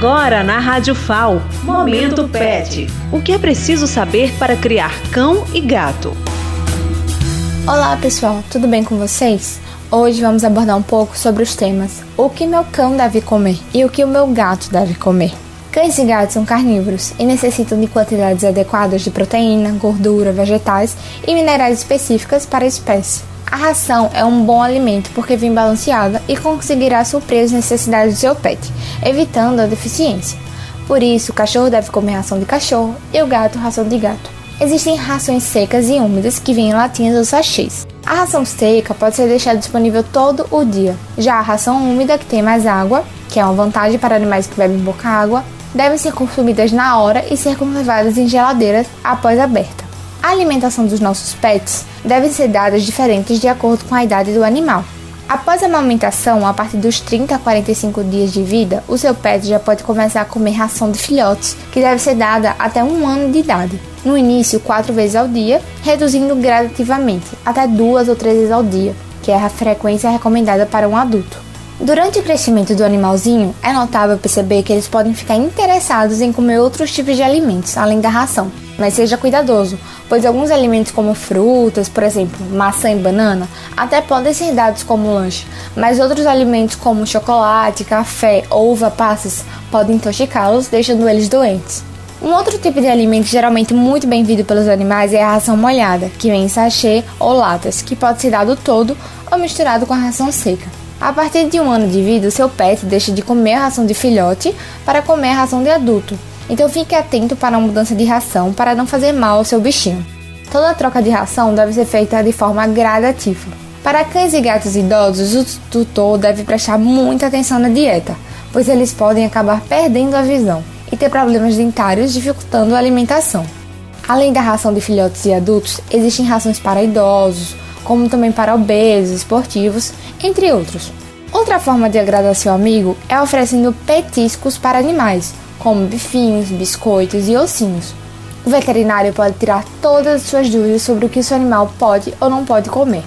Agora na Rádio FAO, Momento Pet. O que é preciso saber para criar cão e gato? Olá pessoal, tudo bem com vocês? Hoje vamos abordar um pouco sobre os temas o que meu cão deve comer e o que o meu gato deve comer. Cães e gatos são carnívoros e necessitam de quantidades adequadas de proteína, gordura, vegetais e minerais específicas para a espécie. A ração é um bom alimento porque vem balanceada e conseguirá suprir as necessidades do seu pet, evitando a deficiência. Por isso, o cachorro deve comer ração de cachorro e o gato ração de gato. Existem rações secas e úmidas que vêm em latinhas ou sachês. A ração seca pode ser deixada disponível todo o dia. Já a ração úmida, que tem mais água, que é uma vantagem para animais que bebem pouca água, devem ser consumidas na hora e ser conservadas em geladeiras após aberta. A alimentação dos nossos pets deve ser dada diferentes de acordo com a idade do animal. Após a amamentação, a partir dos 30 a 45 dias de vida, o seu pet já pode começar a comer ração de filhotes, que deve ser dada até um ano de idade. No início, quatro vezes ao dia, reduzindo gradativamente, até duas ou três vezes ao dia, que é a frequência recomendada para um adulto. Durante o crescimento do animalzinho, é notável perceber que eles podem ficar interessados em comer outros tipos de alimentos, além da ração. Mas seja cuidadoso, pois alguns alimentos como frutas, por exemplo, maçã e banana, até podem ser dados como lanche, mas outros alimentos como chocolate, café uva passas podem intoxicá-los, deixando eles doentes. Um outro tipo de alimento geralmente muito bem-vindo pelos animais é a ração molhada, que vem em sachê ou latas, que pode ser dado todo ou misturado com a ração seca. A partir de um ano de vida, seu pet deixa de comer a ração de filhote para comer a ração de adulto. Então fique atento para a mudança de ração para não fazer mal ao seu bichinho. Toda troca de ração deve ser feita de forma gradativa. Para cães e gatos idosos, o tutor deve prestar muita atenção na dieta, pois eles podem acabar perdendo a visão e ter problemas dentários dificultando a alimentação. Além da ração de filhotes e adultos, existem rações para idosos, como também para obesos, esportivos, entre outros. Outra forma de agradar seu amigo é oferecendo petiscos para animais, como bifinhos, biscoitos e ossinhos. O veterinário pode tirar todas as suas dúvidas sobre o que seu animal pode ou não pode comer.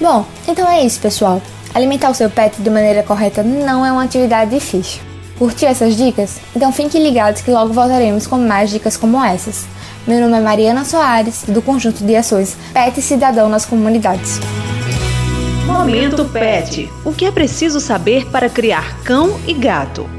Bom, então é isso, pessoal. Alimentar o seu pet de maneira correta não é uma atividade difícil. Curtiu essas dicas? Então fiquem ligados que logo voltaremos com mais dicas como essas. Meu nome é Mariana Soares, do Conjunto de Ações Pet Cidadão nas Comunidades. Momento Pet. O que é preciso saber para criar cão e gato?